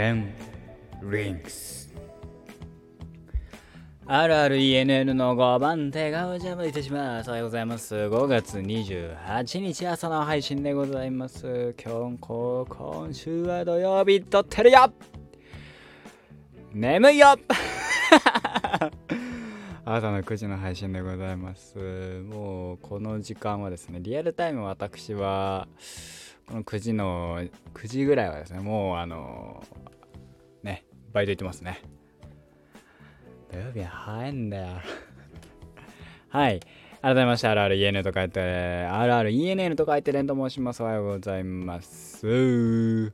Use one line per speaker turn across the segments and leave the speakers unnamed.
10 Rings RRENN の5番手がお邪魔いたします。おはようございます。5月28日朝の配信でございます。今日、今週は土曜日撮ってるよ眠いよ 朝の9時の配信でございます。もうこの時間はですね、リアルタイム私は、9時の、9時ぐらいはですね、もうあの、ね、バイト行ってますね。土曜日は早いんだよ。はい。改めまして、RREN と書いて、RRENN と書いて、レンと申します。おはようございます。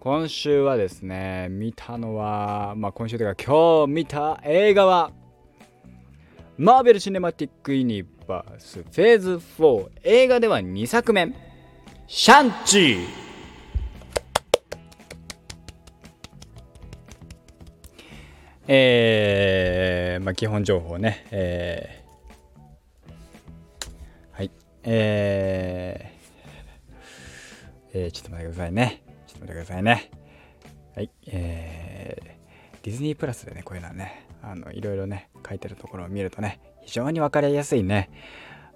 今週はですね、見たのは、まあ今週というか今日見た映画は、マーベル・シネマティック・ユニバースフェーズ4映画では2作目シャンチーえー、まあ基本情報ね、えー、はい、えー、えー、ちょっと待ってくださいね。ちょっと待ってくださいね。はい、えー、ディズニープラスでね、こういうのはね、あの、いろいろね、書いてるところを見るとね、非常に分かりやすいね、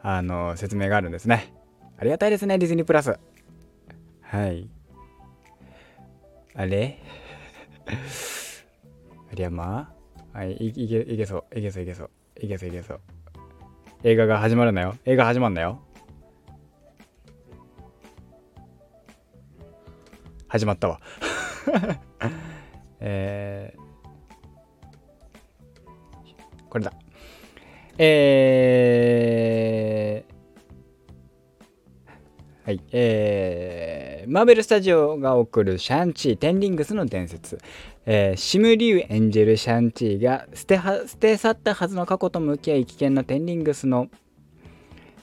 あの、説明があるんですね。ありがたいですね、ディズニープラス。はい。あれ？ありゃま？あはい、いいけ、いけそう、いけそう、いけそう、いけそう、いけそう。映画が始まるんだよ。映画始まるんだよ。始まったわ。えー、これだ。えー、はい、えー、マーベル・スタジオが送るシャンチー・テンリングスの伝説、えー、シム・リュウ演じるシャンチーが捨ては捨て去ったはずの過去と向き合い危険なテンリングスの、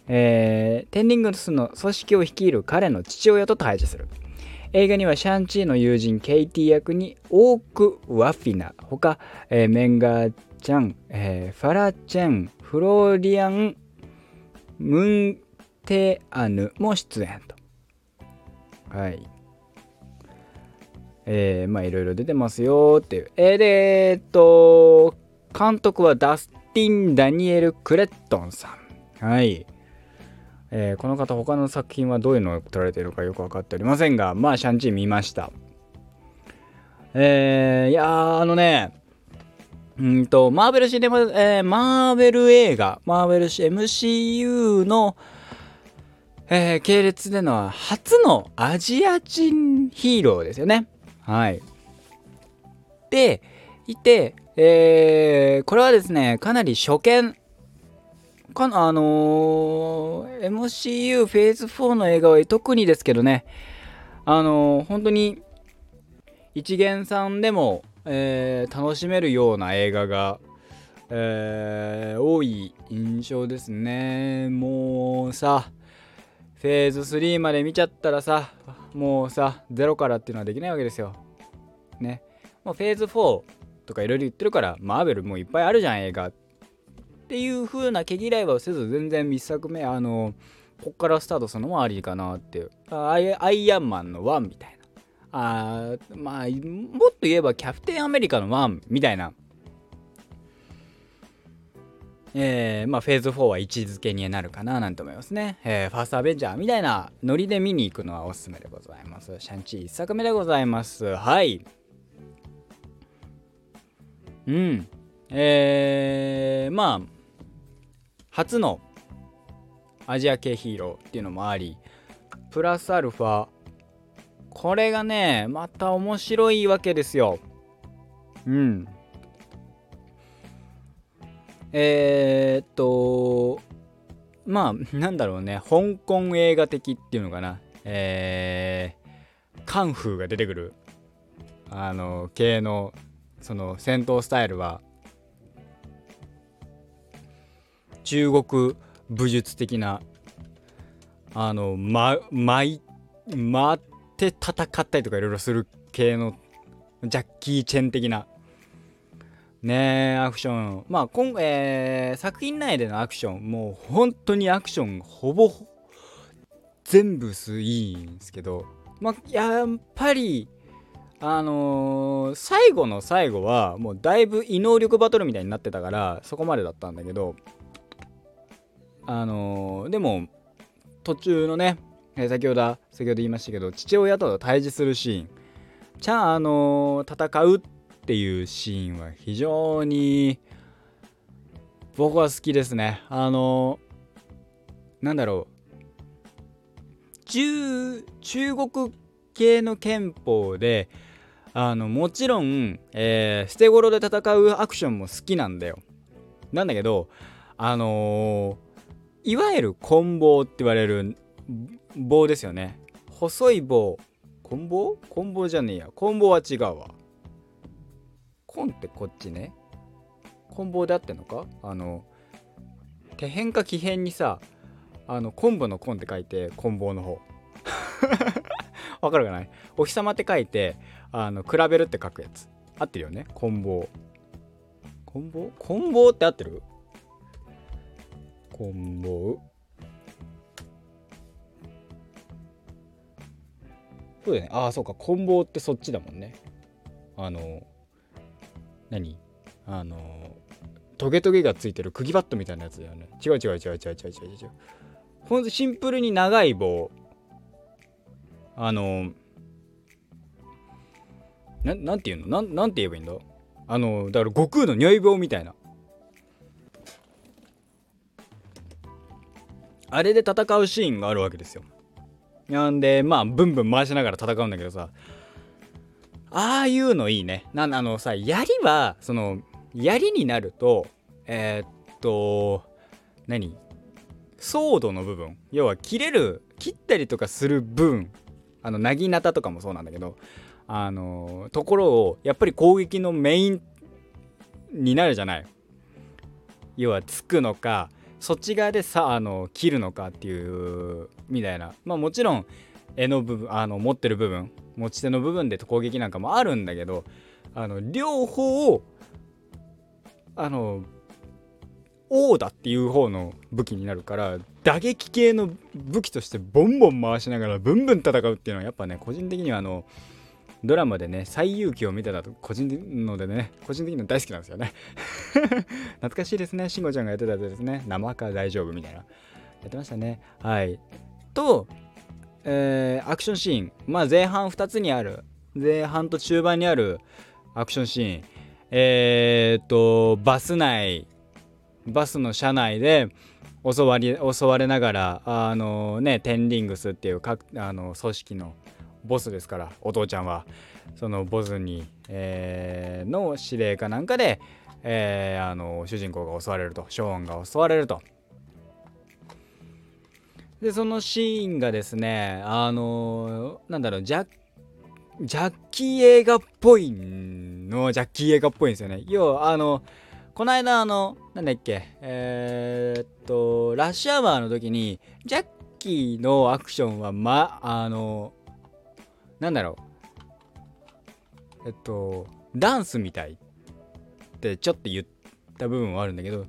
えー、テンリングスの組織を率いる彼の父親と対峙する。映画にはシャンチーの友人ケイティ役にオーク・ワフィナ。ほか、えー、メンガーちゃん、えー、ファラチェンフローリアンムンテアヌも出演と。はい。えー、まあいろいろ出てますよっていう。えー、でえー、っと監督はダスティン・ダニエル・クレットンさん。はい。えー、この方他の作品はどういうのを撮られているかよく分かっておりませんがまあシャンチー見ました。えー、いやあのねうんとマーベルシネマ、えー、マーベル映画マーベル MCU の、えー、系列での初のアジア人ヒーローですよね。はい。でいて、えー、これはですねかなり初見。かあのー、MCU フェーズ4の映画は特にですけどね。あのー、本当に一元さんでも、えー、楽しめるような映画が、えー、多い印象ですね。もうさフェーズ3まで見ちゃったらさもうさゼロからっていうのはできないわけですよ。ね。もうフェーズ4とかいろいろ言ってるからマーベルもういっぱいあるじゃん映画。っていう風な毛嫌いはせず全然1作目あのこっからスタートするのもありかなっていう。アイアイアンマンの1みたいな。あまあもっと言えばキャプテンアメリカの1みたいな。えー、まあフェーズ4は位置づけになるかななんて思いますね、えー、ファーストアベンジャーみたいなノリで見に行くのはおすすめでございます。シャンチー1作目でございます。はい。うん。えー、まあ初のアジア系ヒーローっていうのもありプラスアルファ。これがねまた面白いわけですよ。うん。えー、っとまあなんだろうね。香港映画的っていうのかな。えー、カンフーが出てくる。あの系のその戦闘スタイルは中国武術的なあのま巻い回って戦ったりとかいろいろする系のジャッキー・チェン的なねアクション。まあ今、えー、作品内でのアクションもう本当にアクションほぼ全部いいんですけど。まあやっぱりあのー、最後の最後はもうだいぶ異能力バトルみたいになってたからそこまでだったんだけど。あのー、でも途中のね、え先ほど先ほど言いましたけど父親と対峙するシーン。ちゃんあのー、戦うっていうシーンは非常に僕は好きですね。あのなんだろう。中中国系の憲法であのもちろん、えー、捨て頃で戦うアクションも好きなんだよ。なんだけどあのー、いわゆる棍棒って言われる棒ですよね。細い棒。棍棒？棍棒じゃねえや。棍棒は違うわ。棍ってこっちね。棍棒であってんのか？あの手辺か木辺にさあの昆布の昆って書いて棍棒の方。わかるかない？お日様って書いてあの比べるって書くやつ。合ってるよね？棍棒棍棒棍棒って合ってる？棍棒そうだよね。ああそうか。棍棒ってそっちだもんね。あの何？あのトゲトゲがついてる釘バットみたいなやつだよね。違う違う違う違う違う違う違う。ほんとシンプルに長い棒。あのななんていうの？なんなんて言えばいいんだ？あのだから悟空の如意棒みたいな。あれで戦うシーンがあるわけですよ。なんでまあブンブン回しながら戦うんだけどさ。ああいうのいいね。なあのさ槍はその槍になるとえー、っと何？ソードの部分。要は切れる切ったりとかする分。あのなぎなたとかもそうなんだけどあのところをやっぱり攻撃のメインになるじゃない。要はつくのかそっち側でさあの切るのかっていうみたいな。まあもちろん絵の部分あの持ってる部分持ち手の部分で攻撃なんかもあるんだけどあの両方をあの王だっていう方の武器になるから打撃系の武器としてボンボン回しながらブンブン戦うっていうのはやっぱね個人的にはあのドラマでね最勇気を見てたと個人のでね個人的には大好きなんですよね。懐かしいですね。慎吾ちゃんがやってたやつですね。生か大丈夫みたいな。やってましたね。はい。と、えー、アクションシーン。まあ前半2つにある。前半と中盤にあるアクションシーン。えー、っとバス内。バスの車内で襲われ襲われながらあのねテンリングスっていうかあの組織のボスですからお父ちゃんは。そのボスに、えー、の指令かなんかで、えー、あの主人公が襲われると。ショーンが襲われると。でそのシーンがですねあのなんだろうジャジャッキー映画っぽいのジャッキー映画っぽいんですよね。要はあのこの間あのなんだっけえー、っとラッシュアワーの時にジャッキーのアクションはまあのなんだろうえっとダンスみたいってちょっと言った部分はあるんだけど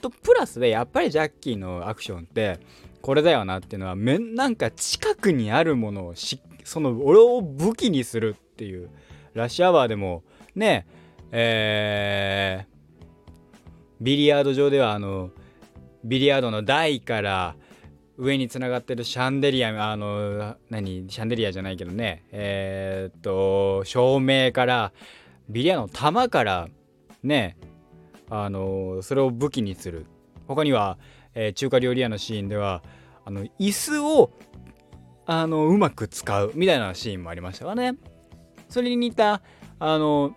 とプラスでやっぱりジャッキーのアクションってこれだよなっていうのはめなんか近くにあるものをしその俺を武器にするっていうラッシュアワーでもねえー、ビリヤード場ではあのビリヤードの台から上につながってるシャンデリアあの何シャンデリアじゃないけどねえー、っと照明からビリヤードの玉からねあのそれを武器にする他には、えー、中華料理屋のシーンではあの椅子をあのうまく使うみたいなシーンもありましたかねそれに似たあの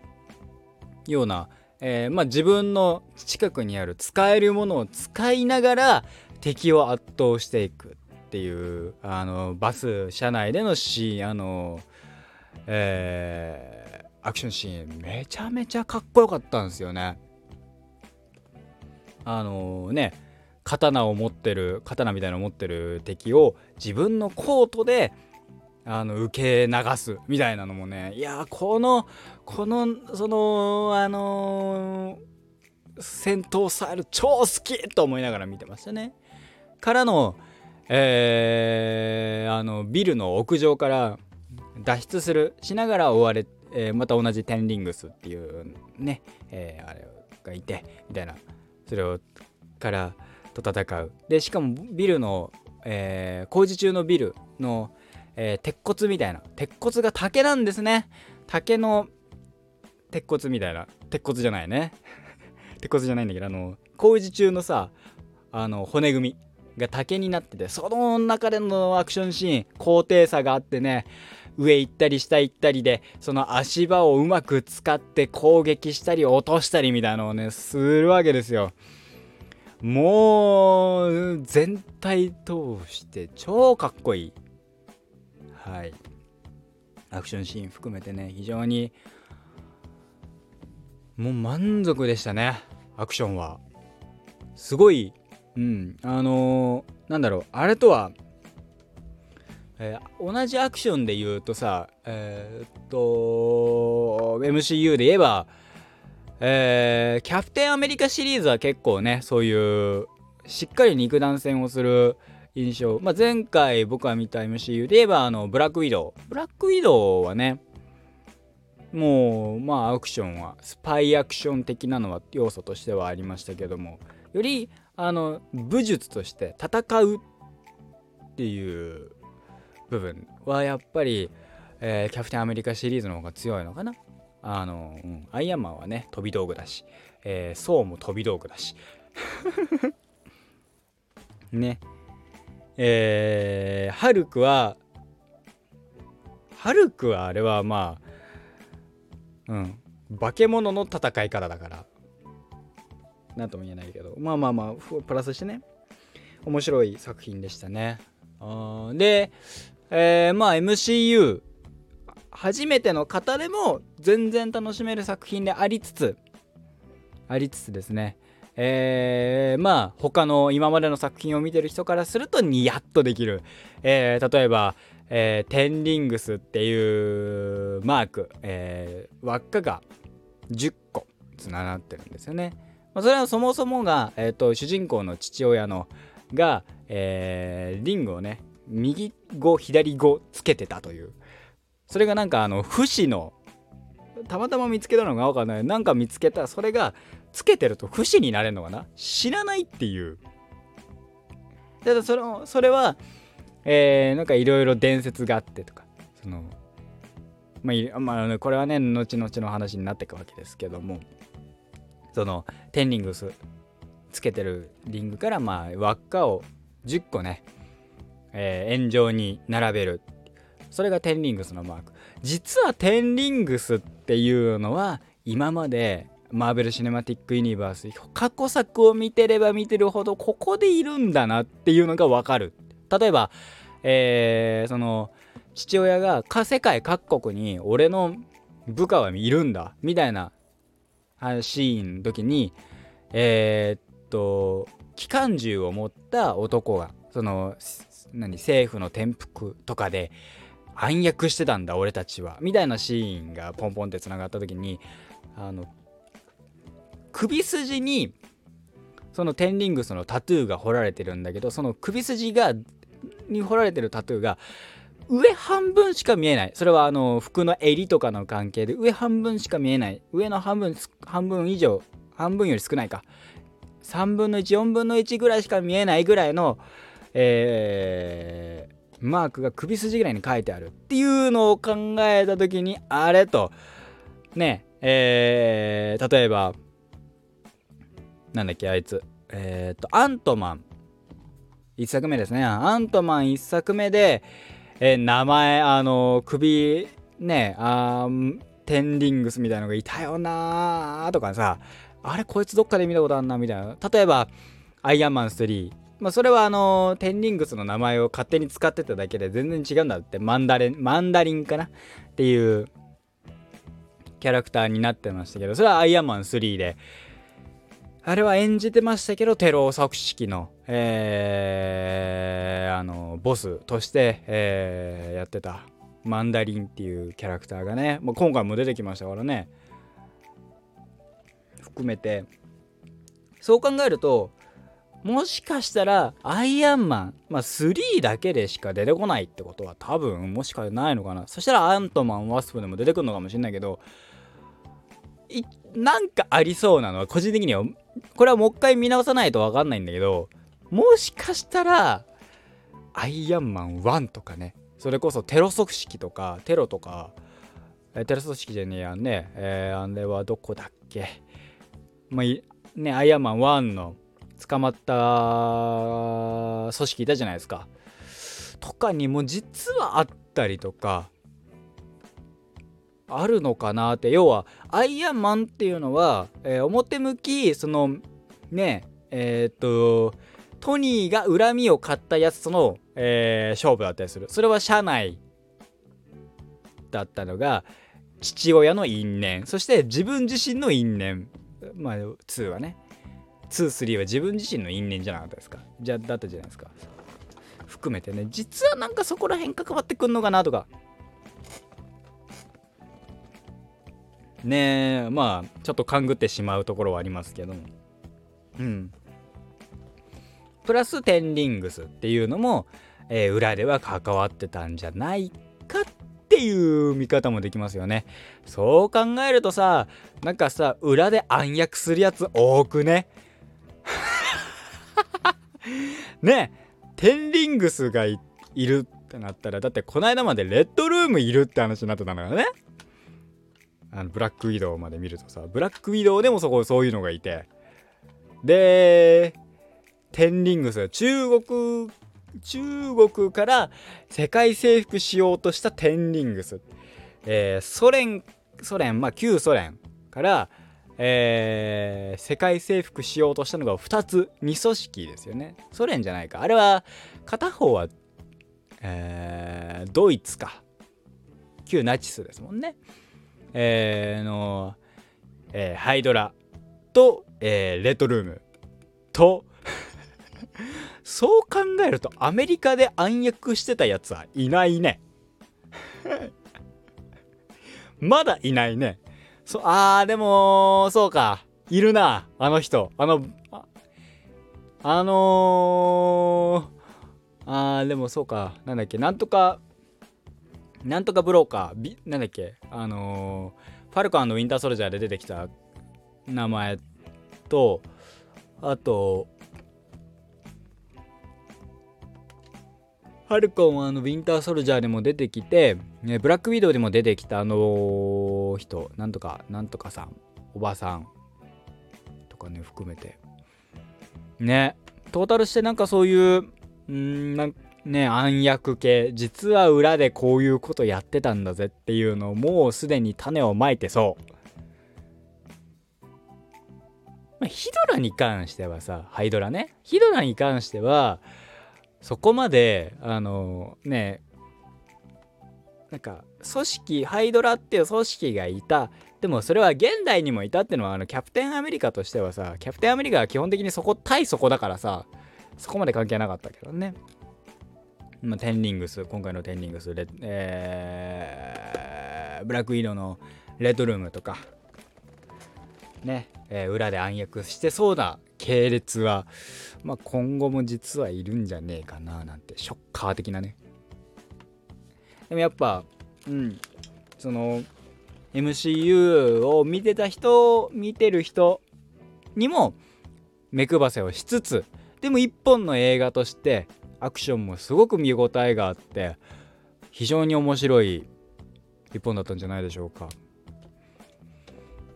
ようなえー、まあ、自分の近くにある使えるものを使いながら敵を圧倒していくっていうあのバス車内でのシーンあの、えー、アクションシーンめちゃめちゃかっこよかったんですよね。あのね刀を持ってる刀みたいなのを持ってる敵を自分のコートであの受け流すみたいなのもねいやこのこのそのあのー、戦闘スタイル超好きと思いながら見てましたね。からのえー、あのビルの屋上から脱出するしながら追われ、えー、また同じテンリングスっていうね、えー、あれがいてみたいな。それをからと戦う。でしかもビルの、えー、工事中のビルの、えー、鉄骨みたいな。鉄骨が竹なんですね。竹の鉄骨みたいな。鉄骨じゃないね。鉄骨じゃないんだけどあの工事中のさあの骨組みが竹になっててその中でのアクションシーン高低差があってね上行ったり下行ったりでその足場をうまく使って攻撃したり落としたりみたいなのをねするわけですよ。もう全体通して超かっこいい。はい。アクションシーン含めてね非常にもう満足でしたねアクションは。すごいうんあのー、なんだろうあれとは、えー、同じアクションで言うとさえー、っと MCU で言えばえー、キャプテンアメリカシリーズは結構ねそういうしっかり肉弾戦をする印象、まあ、前回僕が見た MCU で言えばあのブラックウィドウ。ブラックウィドウはねもうまあアクションはスパイアクション的なのは要素としてはありましたけどもよりあの武術として戦うっていう部分はやっぱり、えー、キャプテンアメリカシリーズの方が強いのかな。あの、うん、アイアンマンはね飛び道具だし、えー、ソウも飛び道具だし。ね。えー、ハルクはハルクはあれはまあうん化け物の戦い方だから。何とも言えないけど。まあまあまあプラスしてね。面白い作品でしたね。で、えー、まあ MCU 初めての方でも全然楽しめる作品でありつつありつつですねえー、まあ他の今までの作品を見てる人からするとニヤッとできる、えー、例えば、えー、テンリングスっていうマーク、えー、輪っかが10個つながってるんですよね。まあ、それはそもそもが、えーと、主人公の父親のが、えー、リングをね右5左5つけてたという。それがなんかあの不死のたまたま見つけたのが分かんない。なんか見つけたそれがつけてると不死になれるのかな。知らないっていう。ただそれそれはえー、なんかいろいろ伝説があってとか。そのまあ、まあ、これはね後々の話になっていくわけですけども。そのテンリングスつけてるリングからまあ輪っかを10個ね、えー、円状に並べる。それがテンリングスのマーク。実はテンリングスっていうのは今までマーベル・シネマティック・ユニバース過去作を見てれば見てるほどここでいるんだなっていうのが分かる。例えば、えー、その父親が世界各国に俺の部下はいるんだみたいなシーンの時にえー、っと機関銃を持った男がその何政府の転覆とかで暗躍してたんだ俺たちは。みたいなシーンがポンポンってつながった時にあの首筋にそのテンリングスのタトゥーが彫られてるんだけどその首筋がに彫られてるタトゥーが上半分しか見えない。それはあの服の襟とかの関係で上半分しか見えない。上の半分半分以上半分より少ないか。3分の14分の1ぐらいしか見えないぐらいのえー、マークが首筋ぐらいに書いてあるっていうのを考えた時にあれと。ねえー、例えばなんだっけあいつ。えっ、とアントマン。1作目ですね。アントマン1作目で、えー、名前あの首ねあテンリングスみたいなのがいたよなーとかさ。あれこいつどっかで見たことあんなみたいな。例えばアイアンマン3まあ、それはあのテンリングスの名前を勝手に使ってただけで全然違うんだって。マンダレンマンダリンかなっていうキャラクターになってましたけどそれはアイアンマン3で。あれは演じてましたけどテロ組織の、えー、あのボスとして、えー、やってたマンダリンっていうキャラクターがね、まあ、今回も出てきましたからね。含めて。そう考えるともしかしたらアイアンマン、まあ、3だけでしか出てこないってことは多分もしかないのかな。そしたらアントマンワスプでも出てくるのかもしれないけどなんかありそうなのは個人的にはこれはもう一回見直さないと分かんないんだけどもしかしたらアイアンマン1とかね。それこそテロ組織とかテロとかテロ組織じゃねえやんねえー、あれはどこだっけ。まあねアイアンマン1の捕まった組織いたじゃないですか。とかにも実はあったりとかあるのかなって。要はアイアンマンっていうのは、えー、表向きそのねえー、っとトニーが恨みを買ったやつとの、えー、勝負だったりする。それは社内だったのが父親の因縁。そして自分自身の因縁。まあ2はね。23は自分自身の因縁じゃなかったですか？じゃだったじゃないですか。含めてね。実はなんかそこら辺関わってくんのかなとか。ねえまあちょっと勘ぐってしまうところはありますけども。うん。プラステンリングスっていうのも、えー、裏では関わってたんじゃないかっていう見方もできますよね。そう考えるとさなんかさ裏で暗躍するやつ多くね？ねテンリングスがいるってなったらだってこの間までレッドルームいるって話になってたんだからね。あのブラックウィドウまで見るとさブラックウィドウでもそこそういうのがいて。でテンリングス中国中国から世界征服しようとしたテンリングス、えー、ソ連ソ連まあ旧ソ連からえー、世界征服しようとしたのが2つ2組織ですよね。ソ連じゃないか。あれは片方は、えー、ドイツか。旧ナチスですもんね。えー、の、えー、ハイドラと、えー、レッドルームと。そう考えるとアメリカで暗躍してたやつはいないね。まだいないね。そあーでもそうか。いるなあの人。あのああのー、あーでもそうか。なんだっけなんとかなんとかブローカー、なんだっけ、あのー、ファルコンウィンターソルジャーで出てきた名前と、あと、ファルコンはあのウィンターソルジャーでも出てきて、ね、ブラックウィドウでも出てきたあの人、なんとか、なんとかさん、おばさんとかね、含めて。ね、トータルしてなんかそういう、んなんね暗躍系実は裏でこういうことやってたんだぜっていうのをもうすでに種をまいてそう、まあ、ヒドラに関してはさハイドラねヒドラに関してはそこまであのねなんか組織ハイドラっていう組織がいた。でもそれは現代にもいたっていうのはあのキャプテンアメリカとしてはさキャプテンアメリカは基本的にそこ対そこだからさそこまで関係なかったけどね。まあ、テンリングス今回のテンリングスレ、えー、ブラックイードのレッドルームとかね、えー、裏で暗躍してそうな系列は、まあ、今後も実はいるんじゃねえかななんてショッカー的なね。でもやっぱうんその MCU を見てた人見てる人にも目配せをしつつでも一本の映画としてアクションもすごく見応えがあって非常に面白い一本だったんじゃないでしょうか。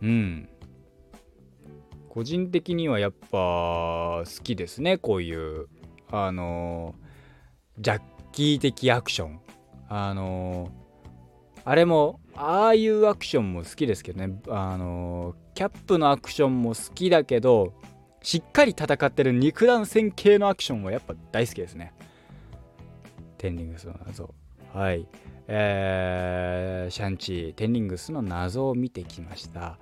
うん。個人的にはやっぱ好きですねこういうあのジャッキー的アクションあのあれもああいうアクションも好きですけどねあのキャップのアクションも好きだけどしっかり戦ってる肉弾戦系のアクションはやっぱ大好きですね。テンリングスの謎。はい。えー、シャンチー、テンリングスの謎を見てきました。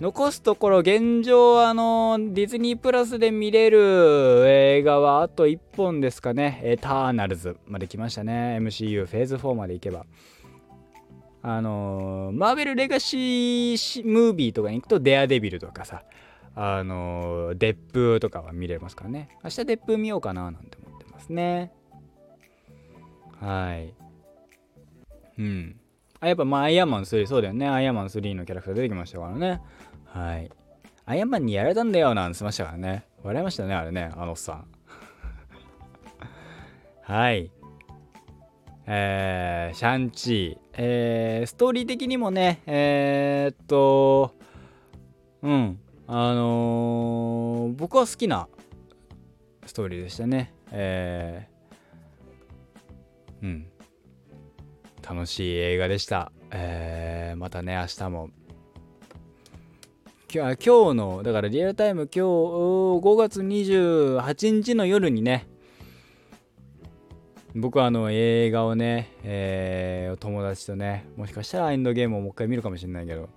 残すところ現状あのディズニープラスで見れる映画はあと1本ですかね。エターナルズまで来ましたね。MCU フェーズ4まで行けば。あのマーベルレガシームービーとかに行くとデアデビルとかさ。あのデップとかは見れますからね。明日デップ見ようかななんて思ってますね。はい。うん。あやっぱまあアイアンマン3そうだよね。アイアンマン3のキャラクター出てきましたからね。はい。アイアンマンにやられたんだよなんてましたからね。笑いましたねあれねあのおっさん。はい。えー、シャンチー、えー、ストーリー的にもねえー、っとうんあのー、僕は好きなストーリーでしたね。えー、うん。楽しい映画でした、えー、またね明日も。今日のだからリアルタイム今日5月28日の夜にね僕はあの映画をね、えー、友達とねもしかしたらエンドゲームをもう一回見るかもしれないけど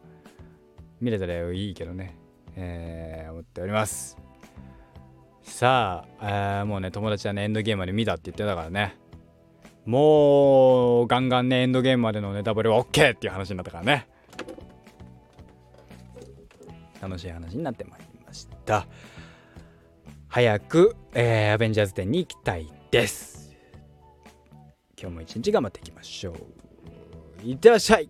見れたらいいけどね、えー、思っております。さあ、えー、もうね友達はねエンドゲームまで見たって言ってたからね。もうガンガンねエンドゲームまでのネタバレは OK っていう話になったからね。楽しい話になってまいりました。早く、えー、アベンジャーズ展に行きたいです。今日も一日頑張っていきましょう。いってらっしゃい。